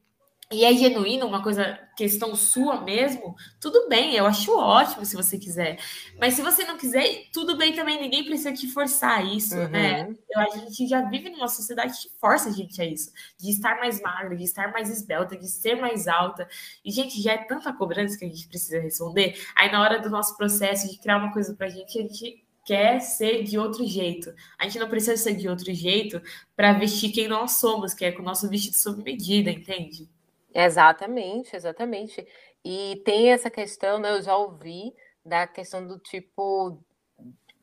e é genuíno, uma coisa, questão sua mesmo, tudo bem, eu acho ótimo se você quiser. Mas se você não quiser, tudo bem também, ninguém precisa te forçar isso, né? uhum. né? Eu, a gente já vive numa sociedade que força a gente a isso, de estar mais magra, de estar mais esbelta, de ser mais alta. E, gente, já é tanta cobrança que a gente precisa responder. Aí, na hora do nosso processo de criar uma coisa pra gente, a gente quer ser de outro jeito. A gente não precisa ser de outro jeito para vestir quem nós somos, que é com o nosso vestido sob medida, entende? Exatamente, exatamente. E tem essa questão, né, eu já ouvi da questão do tipo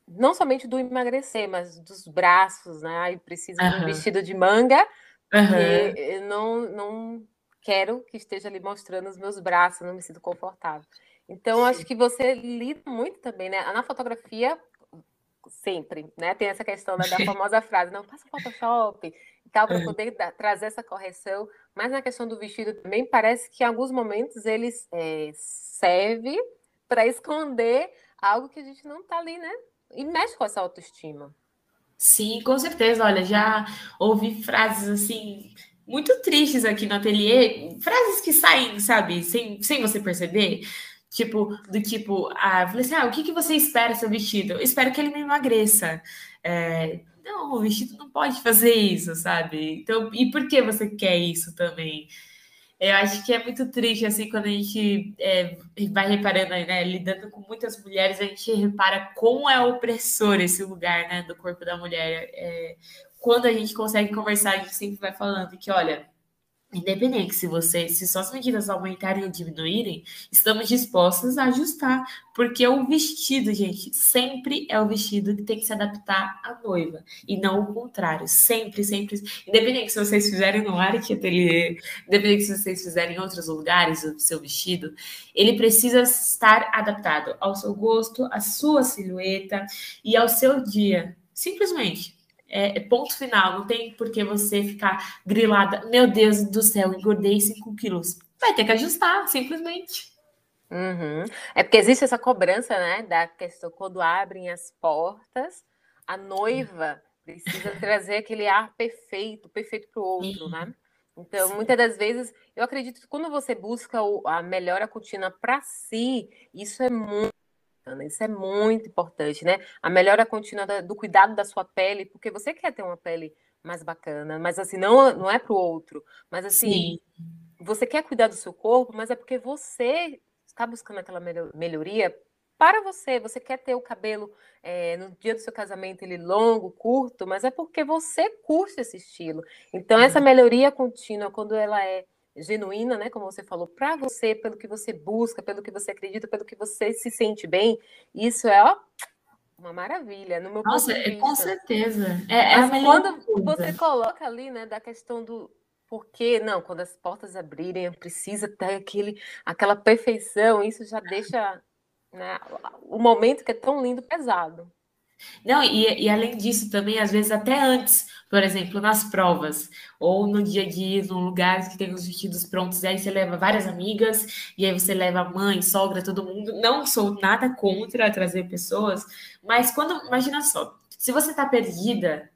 não somente do emagrecer, mas dos braços, né? Aí precisa uhum. de um vestido de manga, uhum. eu não, não quero que esteja ali mostrando os meus braços, não me sinto confortável. Então, acho que você lida muito também, né? Na fotografia, sempre, né? Tem essa questão da, da famosa frase, não, passa Photoshop e tal, para poder da, trazer essa correção. Mas na questão do vestido também, parece que em alguns momentos eles é, serve para esconder algo que a gente não está ali, né? E mexe com essa autoestima. Sim, com certeza. Olha, já ouvi frases assim muito tristes aqui no ateliê, frases que saem, sabe, sem, sem você perceber. Tipo, do tipo, ah, falei assim: ah, o que, que você espera seu vestido? Eu espero que ele me emagreça. É, não, o vestido não pode fazer isso, sabe? Então, e por que você quer isso também? Eu acho que é muito triste, assim, quando a gente é, vai reparando, né, lidando com muitas mulheres, a gente repara como é opressor esse lugar, né, do corpo da mulher. É, quando a gente consegue conversar, a gente sempre vai falando que, olha, Independente se você, se suas medidas aumentarem ou diminuírem, estamos dispostos a ajustar, porque o vestido, gente, sempre é o vestido que tem que se adaptar à noiva e não o contrário, sempre, sempre. Independente se vocês fizerem no Arte Atelier, independente se vocês fizerem em outros lugares o seu vestido, ele precisa estar adaptado ao seu gosto, à sua silhueta e ao seu dia. Simplesmente é, é, ponto final, não tem por que você ficar grilada. Meu Deus do céu, engordei 5 quilos. Vai ter que ajustar, simplesmente. Uhum. É porque existe essa cobrança, né, da questão quando abrem as portas, a noiva precisa trazer aquele ar perfeito, perfeito para o outro, Sim. né? Então, Sim. muitas das vezes, eu acredito que quando você busca a melhora contínua para si, isso é muito isso é muito importante, né? A melhora contínua do cuidado da sua pele, porque você quer ter uma pele mais bacana, mas assim, não, não é para o outro, mas assim, Sim. você quer cuidar do seu corpo, mas é porque você está buscando aquela melhoria para você. Você quer ter o cabelo é, no dia do seu casamento ele longo, curto, mas é porque você curte esse estilo. Então, essa melhoria contínua, quando ela é genuína, né, como você falou, para você, pelo que você busca, pelo que você acredita, pelo que você se sente bem, isso é ó, uma maravilha. No meu Nossa, é, com certeza. É, é quando coisa. você coloca ali, né, da questão do porque não, quando as portas abrirem, precisa ter aquele, aquela perfeição, isso já deixa né, o momento que é tão lindo pesado. Não, e, e, além disso também, às vezes até antes, por exemplo, nas provas, ou no dia a dia, num lugar que tem os vestidos prontos, aí você leva várias amigas, e aí você leva mãe, sogra, todo mundo. Não sou nada contra trazer pessoas, mas quando, imagina só, se você tá perdida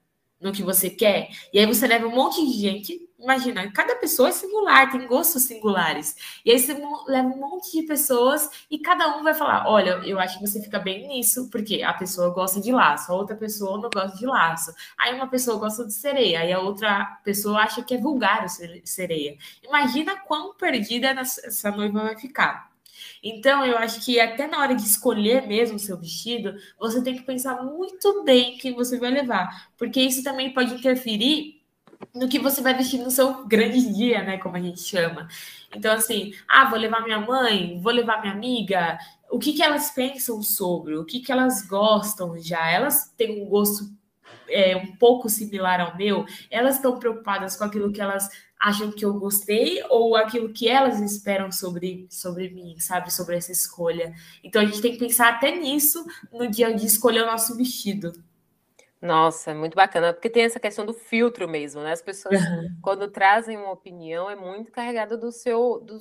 no que você quer, e aí você leva um monte de gente, imagina, cada pessoa é singular, tem gostos singulares. E aí você leva um monte de pessoas e cada um vai falar: olha, eu acho que você fica bem nisso, porque a pessoa gosta de laço, a outra pessoa não gosta de laço. Aí uma pessoa gosta de sereia, aí a outra pessoa acha que é vulgar o sereia. Imagina quão perdida essa noiva vai ficar. Então, eu acho que até na hora de escolher mesmo o seu vestido, você tem que pensar muito bem quem você vai levar, porque isso também pode interferir no que você vai vestir no seu grande dia, né? Como a gente chama. Então, assim, ah, vou levar minha mãe, vou levar minha amiga. O que, que elas pensam sobre? O que, que elas gostam já? Elas têm um gosto é, um pouco similar ao meu? Elas estão preocupadas com aquilo que elas acham que eu gostei ou aquilo que elas esperam sobre, sobre mim, sabe? Sobre essa escolha. Então, a gente tem que pensar até nisso no dia de escolher o nosso vestido. Nossa, é muito bacana, porque tem essa questão do filtro mesmo, né? As pessoas, uhum. quando trazem uma opinião, é muito carregada do seu, do,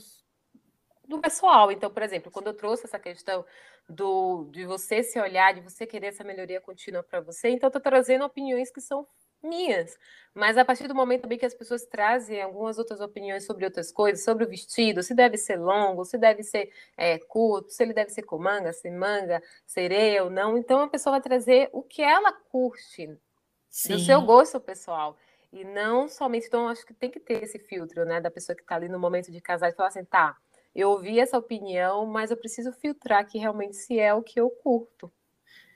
do pessoal. Então, por exemplo, quando eu trouxe essa questão do, de você se olhar, de você querer essa melhoria contínua para você, então eu estou trazendo opiniões que são minhas. Mas a partir do momento também que as pessoas trazem algumas outras opiniões sobre outras coisas, sobre o vestido, se deve ser longo, se deve ser é, curto, se ele deve ser com manga, sem manga, sereia ou não. Então a pessoa vai trazer o que ela curte, Sim. do seu gosto pessoal. E não somente, então acho que tem que ter esse filtro, né, da pessoa que está ali no momento de casar e falar assim, tá, eu ouvi essa opinião, mas eu preciso filtrar que realmente se é o que eu curto.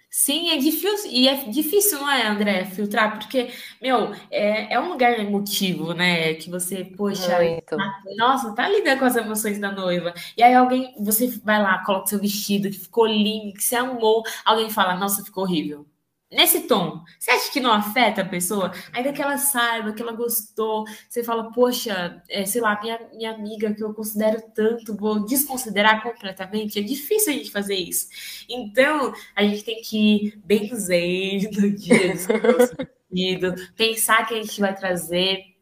Sim, é difícil, e é difícil, não é, André, filtrar, porque, meu, é, é um lugar emotivo, né? Que você, poxa, tá, nossa, tá lidando com as emoções da noiva. E aí alguém, você vai lá, coloca seu vestido, que ficou lindo, que você amou, alguém fala, nossa, ficou horrível nesse tom, você acha que não afeta a pessoa? Ainda que ela saiba, que ela gostou, você fala, poxa, é, sei lá, minha, minha amiga que eu considero tanto, vou desconsiderar completamente. É difícil a gente fazer isso. Então, a gente tem que ir dia do pensar que a gente vai trazer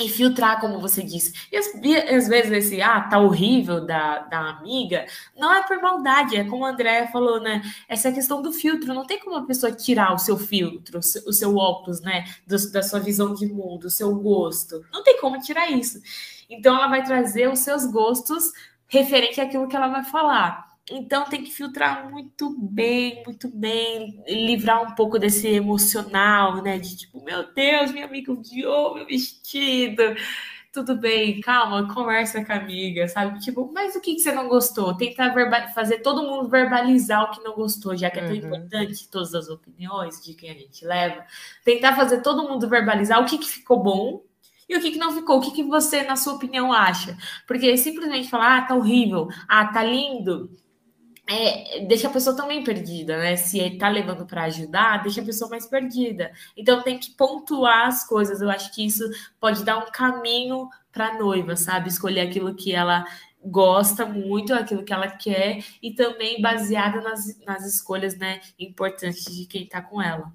e filtrar, como você disse. E às, vezes esse, ah, tá horrível da, da amiga, não é por maldade, é como a Andrea falou, né? Essa questão do filtro, não tem como a pessoa tirar o seu filtro, o seu óculos, né? Do, da sua visão de mundo, o seu gosto. Não tem como tirar isso. Então ela vai trazer os seus gostos referente àquilo que ela vai falar. Então tem que filtrar muito bem, muito bem, livrar um pouco desse emocional, né? De tipo, meu Deus, minha amiga odiou meu vestido. Tudo bem, calma, conversa com a amiga, sabe? Tipo, mas o que, que você não gostou? Tentar fazer todo mundo verbalizar o que não gostou, já que é tão uhum. importante todas as opiniões de quem a gente leva. Tentar fazer todo mundo verbalizar o que, que ficou bom e o que, que não ficou. O que, que você, na sua opinião, acha? Porque simplesmente falar, ah, tá horrível, ah, tá lindo é, deixa a pessoa também perdida, né? Se ele tá levando para ajudar, deixa a pessoa mais perdida. Então tem que pontuar as coisas. Eu acho que isso pode dar um caminho para noiva, sabe? Escolher aquilo que ela gosta muito, aquilo que ela quer e também baseada nas, nas escolhas, né, importantes de quem está com ela.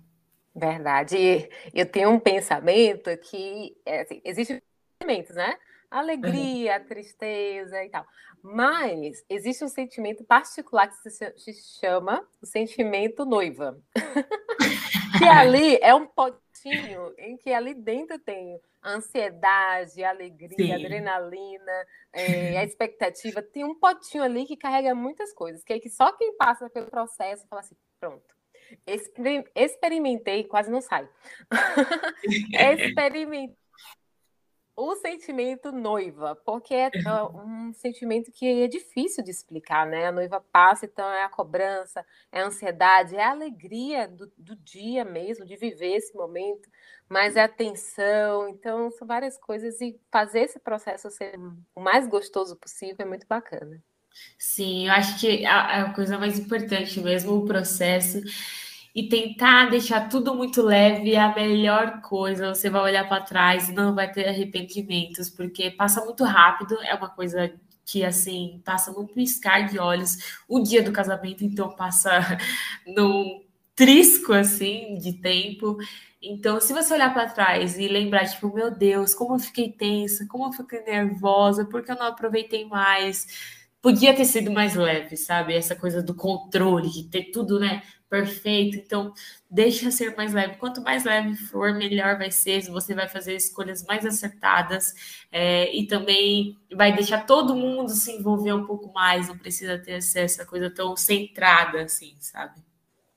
Verdade. Eu tenho um pensamento que é, assim, existem sentimentos, né? Alegria, tristeza e tal. Mas existe um sentimento particular que se chama o sentimento noiva. que ali é um potinho em que ali dentro tem ansiedade, alegria, Sim. adrenalina, é, a expectativa. Tem um potinho ali que carrega muitas coisas, que é que só quem passa pelo processo fala assim, pronto. Experimentei, quase não sai. Experimentei o sentimento noiva, porque é um sentimento que é difícil de explicar, né? A noiva passa, então é a cobrança, é a ansiedade, é a alegria do, do dia mesmo, de viver esse momento, mas é a tensão, então são várias coisas e fazer esse processo ser o mais gostoso possível é muito bacana. Sim, eu acho que a, a coisa mais importante mesmo, o processo e tentar deixar tudo muito leve é a melhor coisa. Você vai olhar para trás e não vai ter arrependimentos, porque passa muito rápido, é uma coisa que assim passa num piscar de olhos o dia do casamento, então passa num trisco assim de tempo. Então, se você olhar para trás e lembrar, tipo, meu Deus, como eu fiquei tensa, como eu fiquei nervosa, porque eu não aproveitei mais, podia ter sido mais leve, sabe? Essa coisa do controle, de ter tudo, né, perfeito. Então, deixa ser mais leve. Quanto mais leve for, melhor vai ser. Você vai fazer escolhas mais acertadas é, e também vai deixar todo mundo se envolver um pouco mais. Não precisa ter essa coisa tão centrada assim, sabe?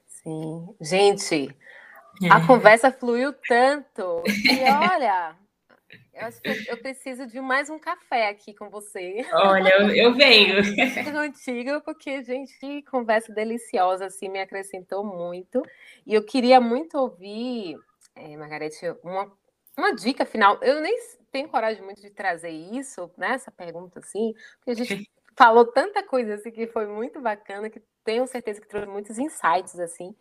Sim. Gente, é. a conversa fluiu tanto. E olha. Eu acho que eu preciso de mais um café aqui com você. Olha, eu, eu venho. Contigo, porque, gente, conversa deliciosa, assim, me acrescentou muito. E eu queria muito ouvir, é, Margarete, uma, uma dica final. Eu nem tenho coragem muito de trazer isso, né? Essa pergunta, assim, porque a gente falou tanta coisa, assim, que foi muito bacana, que tenho certeza que trouxe muitos insights, assim,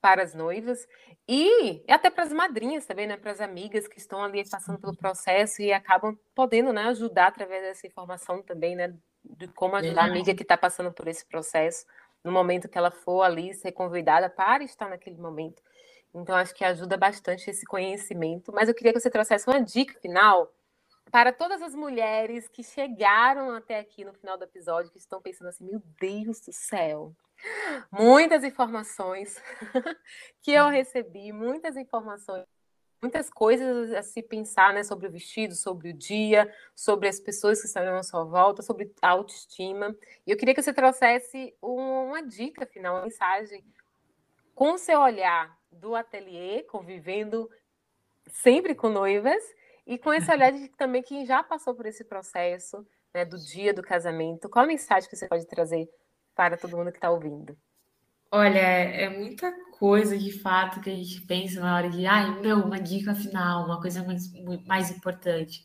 para as noivas e até para as madrinhas também, né, para as amigas que estão ali passando pelo processo e acabam podendo, né, ajudar através dessa informação também, né, de como ajudar a amiga que está passando por esse processo no momento que ela for ali ser convidada para estar naquele momento. Então acho que ajuda bastante esse conhecimento. Mas eu queria que você trouxesse uma dica final para todas as mulheres que chegaram até aqui no final do episódio que estão pensando assim, meu Deus do céu, muitas informações que eu recebi, muitas informações, muitas coisas a se pensar né, sobre o vestido, sobre o dia, sobre as pessoas que estão à sua volta, sobre a autoestima. E eu queria que você trouxesse uma dica final, uma mensagem com o seu olhar do ateliê, convivendo sempre com noivas, e com esse olhar de também quem já passou por esse processo né, do dia do casamento. Qual a mensagem que você pode trazer para todo mundo que está ouvindo? Olha, é muita coisa de fato que a gente pensa na hora de, ai, não, uma dica final, uma coisa mais, mais importante.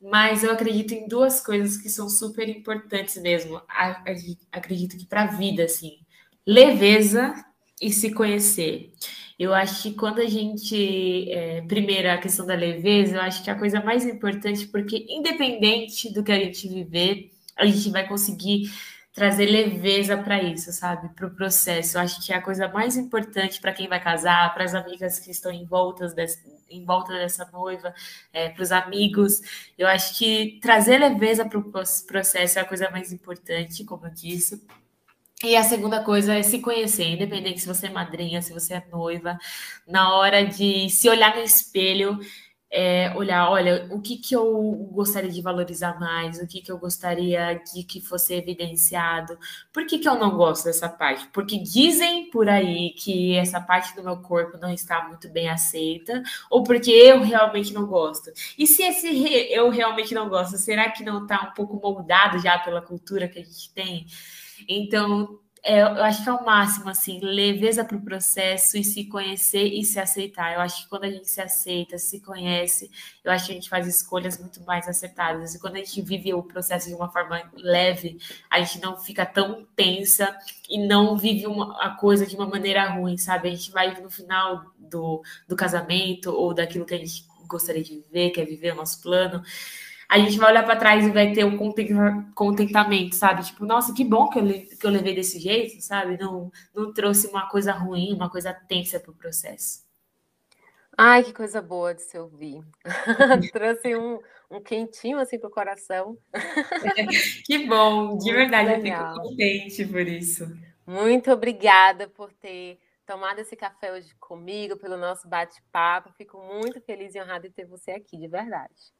Mas eu acredito em duas coisas que são super importantes mesmo. Acredito que para a vida, assim, leveza e se conhecer. Eu acho que quando a gente. É, primeiro, a questão da leveza, eu acho que é a coisa mais importante, porque independente do que a gente viver, a gente vai conseguir trazer leveza para isso, sabe? Para o processo. Eu acho que é a coisa mais importante para quem vai casar, para as amigas que estão em, voltas desse, em volta dessa noiva, é, para os amigos. Eu acho que trazer leveza para o processo é a coisa mais importante, como eu disse. E a segunda coisa é se conhecer, independente se você é madrinha, se você é noiva, na hora de se olhar no espelho é, olhar, olha, o que, que eu gostaria de valorizar mais, o que, que eu gostaria de que fosse evidenciado, por que, que eu não gosto dessa parte? Porque dizem por aí que essa parte do meu corpo não está muito bem aceita, ou porque eu realmente não gosto. E se esse eu realmente não gosto, será que não está um pouco moldado já pela cultura que a gente tem? Então, é, eu acho que é o máximo, assim, leveza para o processo e se conhecer e se aceitar. Eu acho que quando a gente se aceita, se conhece, eu acho que a gente faz escolhas muito mais acertadas. E quando a gente vive o processo de uma forma leve, a gente não fica tão tensa e não vive uma, a coisa de uma maneira ruim, sabe? A gente vai no final do, do casamento ou daquilo que a gente gostaria de viver, quer viver o nosso plano a gente vai olhar para trás e vai ter um contentamento, sabe? Tipo, nossa, que bom que eu, que eu levei desse jeito, sabe? Não, não trouxe uma coisa ruim, uma coisa tensa para o processo. Ai, que coisa boa de se ouvir. trouxe um, um quentinho assim para o coração. que bom, de verdade, eu fico contente por isso. Muito obrigada por ter tomado esse café hoje comigo, pelo nosso bate-papo. Fico muito feliz e honrada de ter você aqui, de verdade.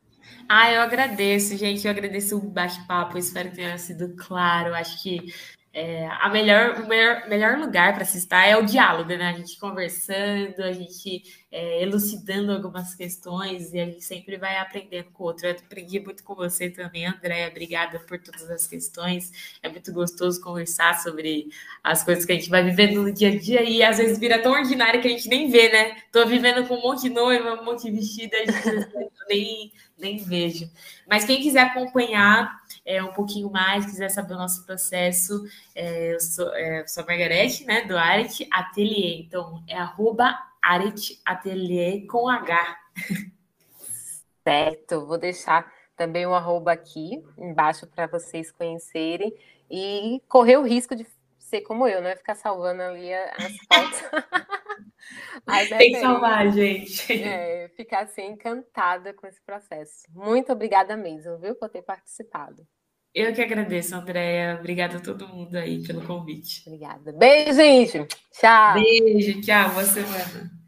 Ah, eu agradeço, gente. Eu agradeço o bate-papo. Espero que tenha sido claro. Acho que é, a melhor, o melhor, melhor lugar para se estar é o diálogo, né? A gente conversando, a gente é, elucidando algumas questões e a gente sempre vai aprendendo com o outro. Eu aprendi muito com você também, Andréia. Obrigada por todas as questões. É muito gostoso conversar sobre as coisas que a gente vai vivendo no dia a dia e às vezes vira tão ordinário que a gente nem vê, né? Tô vivendo com um monte de noiva, um monte de vestida, a gente nem, nem vejo. Mas quem quiser acompanhar é, um pouquinho mais, quiser saber o nosso processo, é, eu, sou, é, sou a Margarete, né, do Aret Atelier. Então, é arroba Aret Atelier com H. Certo, vou deixar também o arroba aqui embaixo para vocês conhecerem e correr o risco de ser como eu, né? Ficar salvando ali as fotos. Tem que salvar, gente. É, ficar assim encantada com esse processo. Muito obrigada mesmo, viu, por ter participado. Eu que agradeço, Andréia. Obrigada a todo mundo aí pelo convite. Obrigada. Beijo, gente. Tchau. Beijo, tchau. Boa semana.